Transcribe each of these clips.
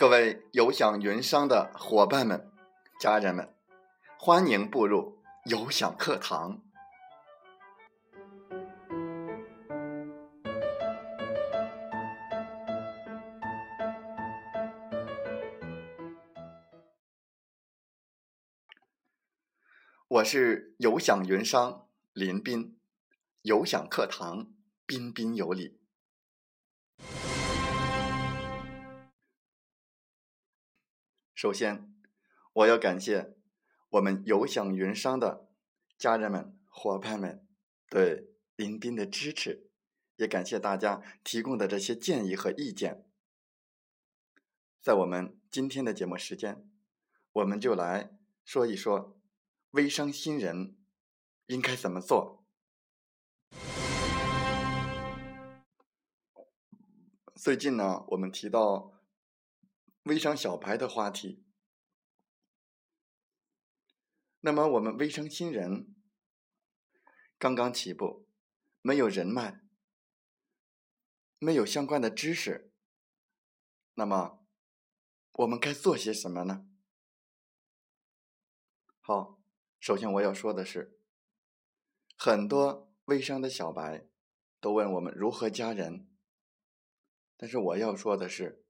各位有享云商的伙伴们、家人们，欢迎步入有享课堂。我是有享云商林斌，有享课堂彬彬有礼。首先，我要感谢我们有享云商的家人们、伙伴们对林斌的支持，也感谢大家提供的这些建议和意见。在我们今天的节目时间，我们就来说一说微商新人应该怎么做。最近呢，我们提到。微商小白的话题，那么我们微商新人刚刚起步，没有人脉，没有相关的知识，那么我们该做些什么呢？好，首先我要说的是，很多微商的小白都问我们如何加人，但是我要说的是。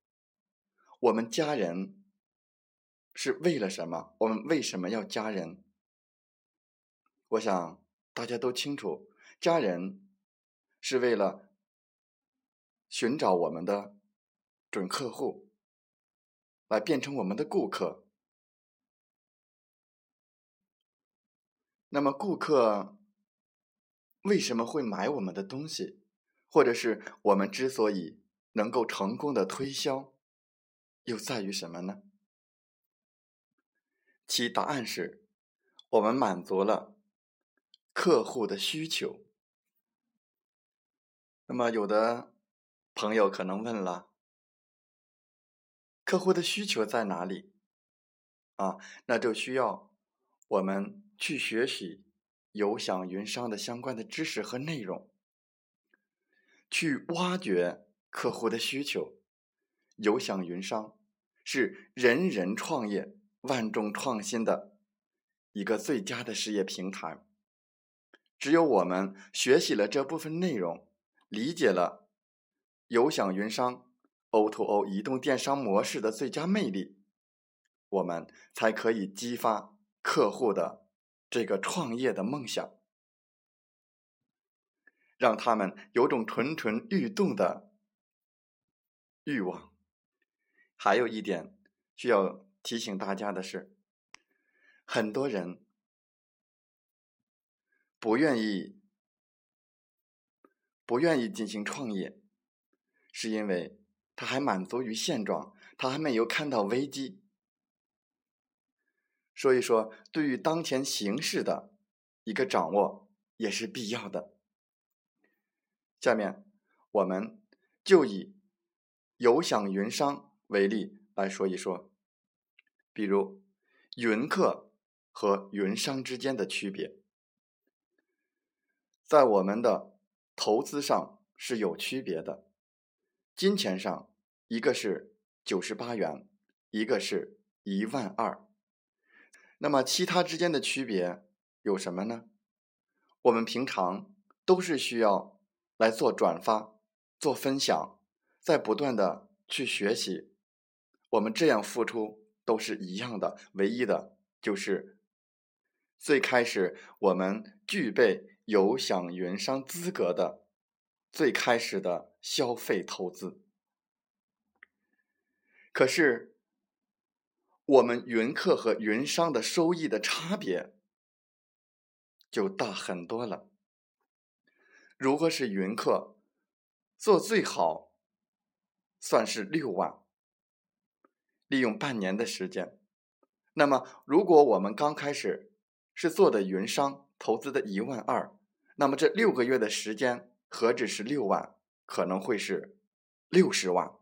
我们加人是为了什么？我们为什么要加人？我想大家都清楚，加人是为了寻找我们的准客户，来变成我们的顾客。那么，顾客为什么会买我们的东西？或者是我们之所以能够成功的推销？又在于什么呢？其答案是，我们满足了客户的需求。那么，有的朋友可能问了：客户的需求在哪里？啊，那就需要我们去学习有享云商的相关的知识和内容，去挖掘客户的需求。有享云商是人人创业、万众创新的一个最佳的事业平台。只有我们学习了这部分内容，理解了有享云商 O2O 移动电商模式的最佳魅力，我们才可以激发客户的这个创业的梦想，让他们有种蠢蠢欲动的欲望。还有一点需要提醒大家的是，很多人不愿意不愿意进行创业，是因为他还满足于现状，他还没有看到危机。所以说，对于当前形势的一个掌握也是必要的。下面我们就以有享云商。为例来说一说，比如云客和云商之间的区别，在我们的投资上是有区别的，金钱上一个是九十八元，一个是一万二，那么其他之间的区别有什么呢？我们平常都是需要来做转发、做分享，在不断的去学习。我们这样付出都是一样的，唯一的就是最开始我们具备有享云商资格的最开始的消费投资。可是我们云客和云商的收益的差别就大很多了。如果是云客，做最好算是六万。利用半年的时间，那么如果我们刚开始是做的云商，投资的一万二，那么这六个月的时间何止是六万，可能会是六十万。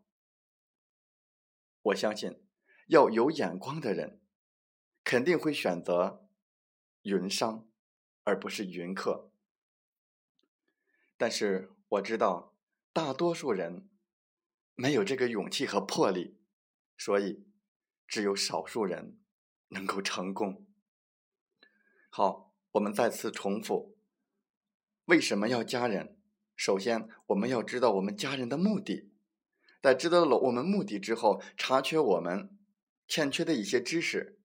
我相信要有眼光的人，肯定会选择云商，而不是云客。但是我知道，大多数人没有这个勇气和魄力。所以只有少数人能够成功。好，我们再次重复：为什么要加人？首先，我们要知道我们加人的目的。在知道了我们目的之后，查缺我们欠缺的一些知识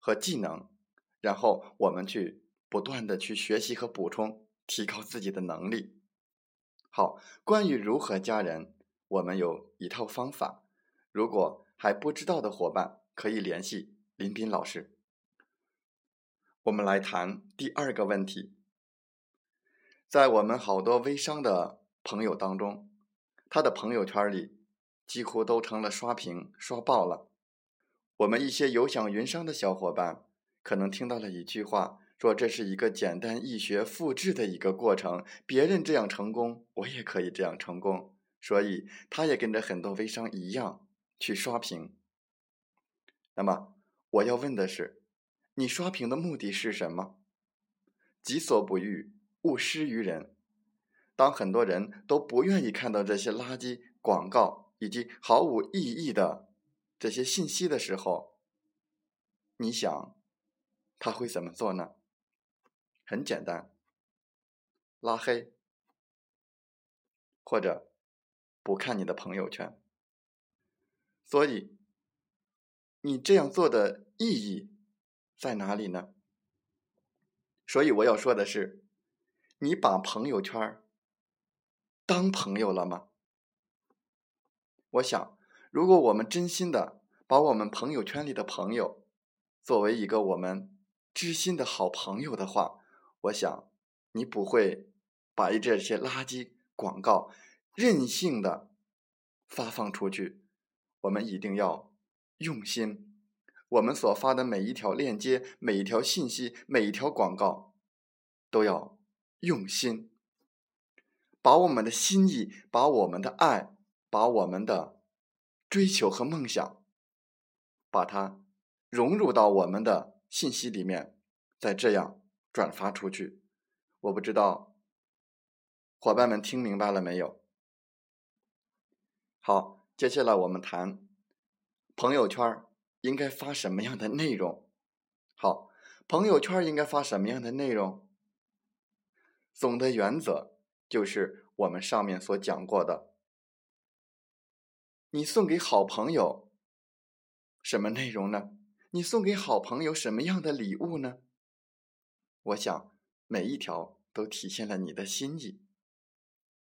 和技能，然后我们去不断的去学习和补充，提高自己的能力。好，关于如何加人，我们有一套方法。如果还不知道的伙伴，可以联系林斌老师。我们来谈第二个问题，在我们好多微商的朋友当中，他的朋友圈里几乎都成了刷屏刷爆了。我们一些有享云商的小伙伴可能听到了一句话，说这是一个简单易学、复制的一个过程，别人这样成功，我也可以这样成功，所以他也跟着很多微商一样去刷屏。那么我要问的是。你刷屏的目的是什么？己所不欲，勿施于人。当很多人都不愿意看到这些垃圾广告以及毫无意义的这些信息的时候，你想他会怎么做呢？很简单，拉黑，或者不看你的朋友圈。所以，你这样做的意义。在哪里呢？所以我要说的是，你把朋友圈当朋友了吗？我想，如果我们真心的把我们朋友圈里的朋友作为一个我们知心的好朋友的话，我想你不会把这些垃圾广告任性的发放出去。我们一定要用心。我们所发的每一条链接、每一条信息、每一条广告，都要用心，把我们的心意、把我们的爱、把我们的追求和梦想，把它融入到我们的信息里面，再这样转发出去。我不知道伙伴们听明白了没有？好，接下来我们谈朋友圈应该发什么样的内容？好，朋友圈应该发什么样的内容？总的原则就是我们上面所讲过的。你送给好朋友什么内容呢？你送给好朋友什么样的礼物呢？我想每一条都体现了你的心意。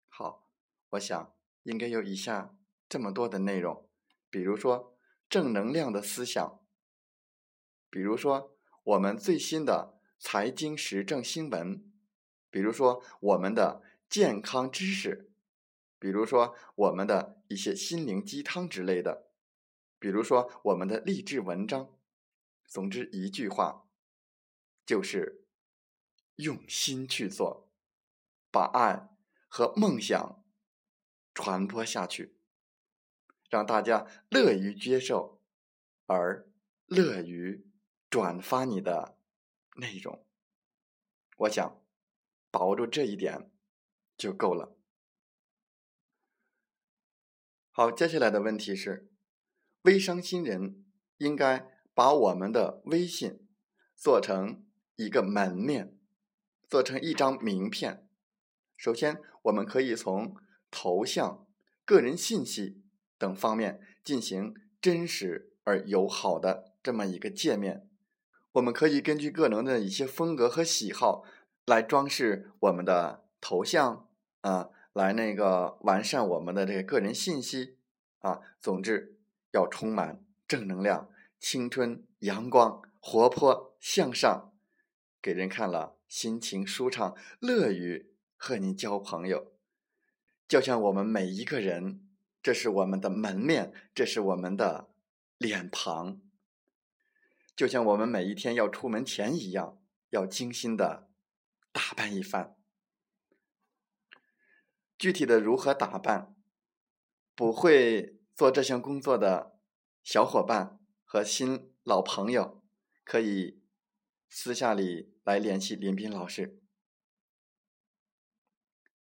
好，我想应该有以下这么多的内容，比如说。正能量的思想，比如说我们最新的财经时政新闻，比如说我们的健康知识，比如说我们的一些心灵鸡汤之类的，比如说我们的励志文章。总之一句话，就是用心去做，把爱和梦想传播下去。让大家乐于接受，而乐于转发你的内容。我想把握住这一点就够了。好，接下来的问题是：微商新人应该把我们的微信做成一个门面，做成一张名片。首先，我们可以从头像、个人信息。等方面进行真实而友好的这么一个界面，我们可以根据个人的一些风格和喜好来装饰我们的头像啊，来那个完善我们的这个个人信息啊。总之要充满正能量、青春、阳光、活泼、向上，给人看了心情舒畅，乐于和你交朋友。就像我们每一个人。这是我们的门面，这是我们的脸庞，就像我们每一天要出门前一样，要精心的打扮一番。具体的如何打扮，不会做这项工作的小伙伴和新老朋友，可以私下里来联系林斌老师。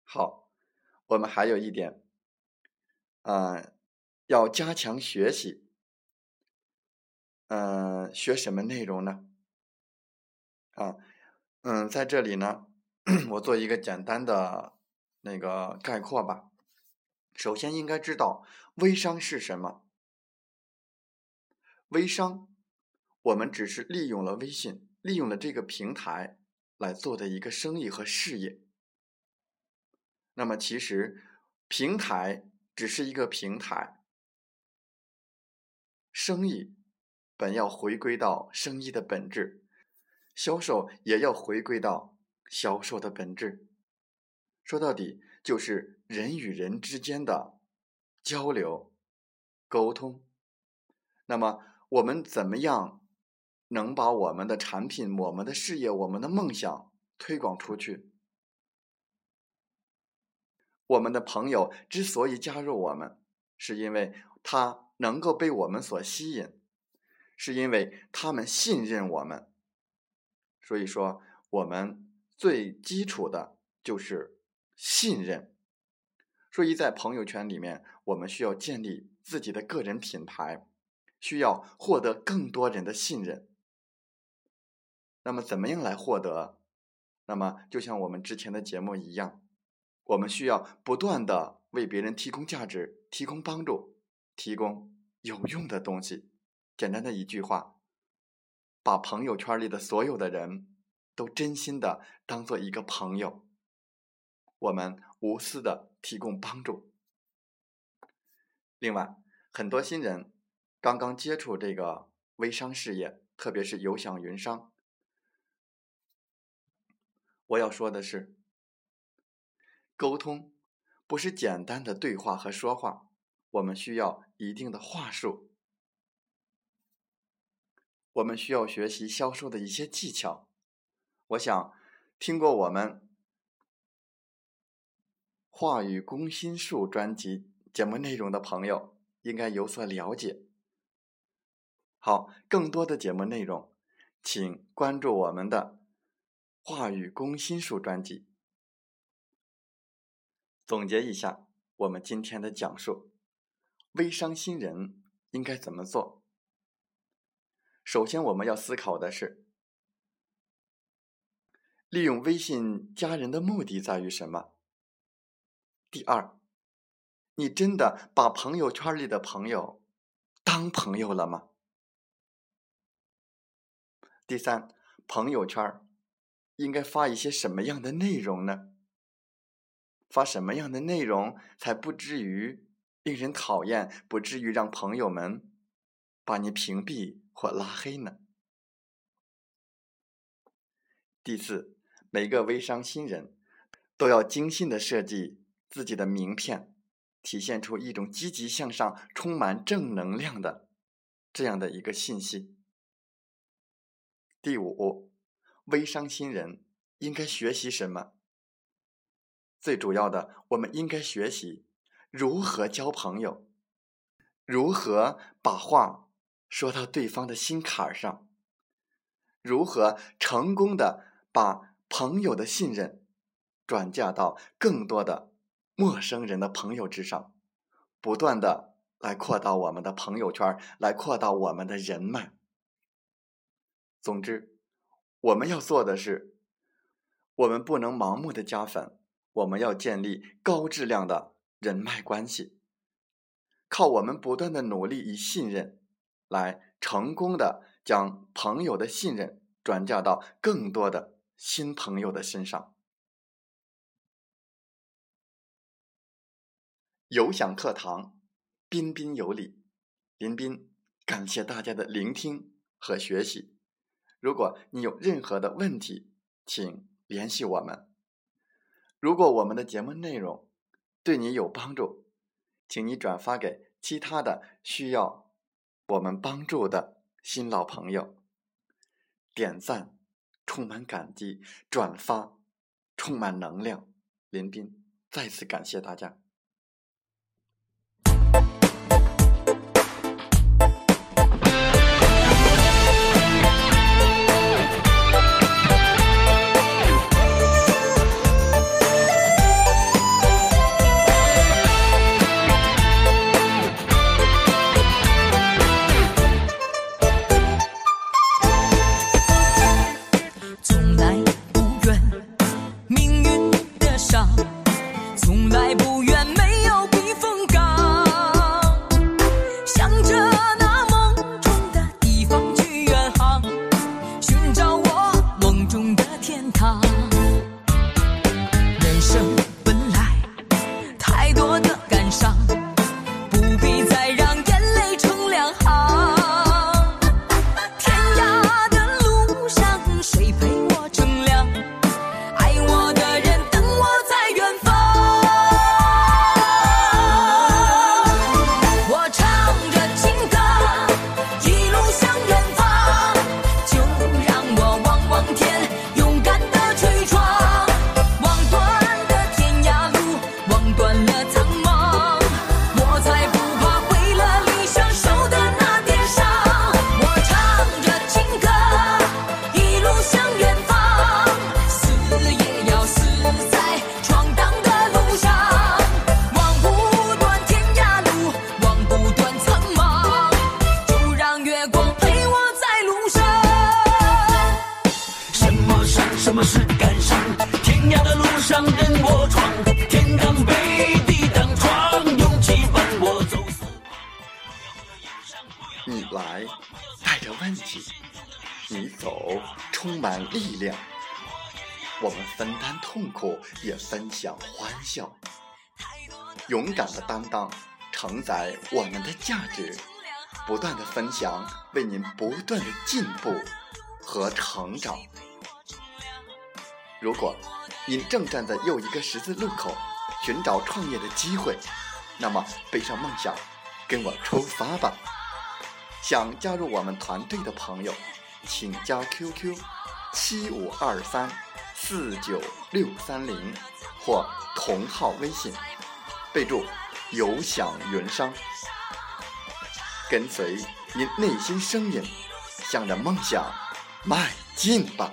好，我们还有一点。啊，要加强学习，嗯，学什么内容呢？啊，嗯，在这里呢，我做一个简单的那个概括吧。首先应该知道微商是什么。微商，我们只是利用了微信，利用了这个平台来做的一个生意和事业。那么，其实平台只是一个平台，生意本要回归到生意的本质，销售也要回归到销售的本质。说到底，就是人与人之间的交流、沟通。那么，我们怎么样能把我们的产品、我们的事业、我们的梦想推广出去？我们的朋友之所以加入我们，是因为他能够被我们所吸引，是因为他们信任我们。所以说，我们最基础的就是信任。所以在朋友圈里面，我们需要建立自己的个人品牌。需要获得更多人的信任。那么，怎么样来获得？那么，就像我们之前的节目一样，我们需要不断的为别人提供价值、提供帮助、提供有用的东西。简单的一句话，把朋友圈里的所有的人都真心的当做一个朋友，我们无私的提供帮助。另外，很多新人。刚刚接触这个微商事业，特别是有享云商，我要说的是，沟通不是简单的对话和说话，我们需要一定的话术，我们需要学习销售的一些技巧。我想听过我们话语攻心术专辑节目内容的朋友，应该有所了解。好，更多的节目内容，请关注我们的“话语攻心术”专辑。总结一下我们今天的讲述：微商新人应该怎么做？首先，我们要思考的是，利用微信加人的目的在于什么？第二，你真的把朋友圈里的朋友当朋友了吗？第三，朋友圈应该发一些什么样的内容呢？发什么样的内容才不至于令人讨厌，不至于让朋友们把你屏蔽或拉黑呢？第四，每个微商新人都要精心的设计自己的名片，体现出一种积极向上、充满正能量的这样的一个信息。第五，微商新人应该学习什么？最主要的，我们应该学习如何交朋友，如何把话说到对方的心坎上，如何成功的把朋友的信任转嫁到更多的陌生人的朋友之上，不断的来扩大我们的朋友圈，来扩大我们的人脉。总之，我们要做的是，我们不能盲目的加粉，我们要建立高质量的人脉关系，靠我们不断的努力与信任，来成功的将朋友的信任转嫁到更多的新朋友的身上。有享课堂，彬彬有礼，林彬感谢大家的聆听和学习。如果你有任何的问题，请联系我们。如果我们的节目内容对你有帮助，请你转发给其他的需要我们帮助的新老朋友。点赞充满感激，转发充满能量。林斌再次感谢大家。痛苦，也分享欢笑。勇敢的担当，承载我们的价值。不断的分享，为您不断的进步和成长。如果您正站在又一个十字路口，寻找创业的机会，那么背上梦想，跟我出发吧！想加入我们团队的朋友，请加 QQ 七五二三四九六三零或同号微信，备注“有享云商”。跟随您内心声音，向着梦想迈进吧。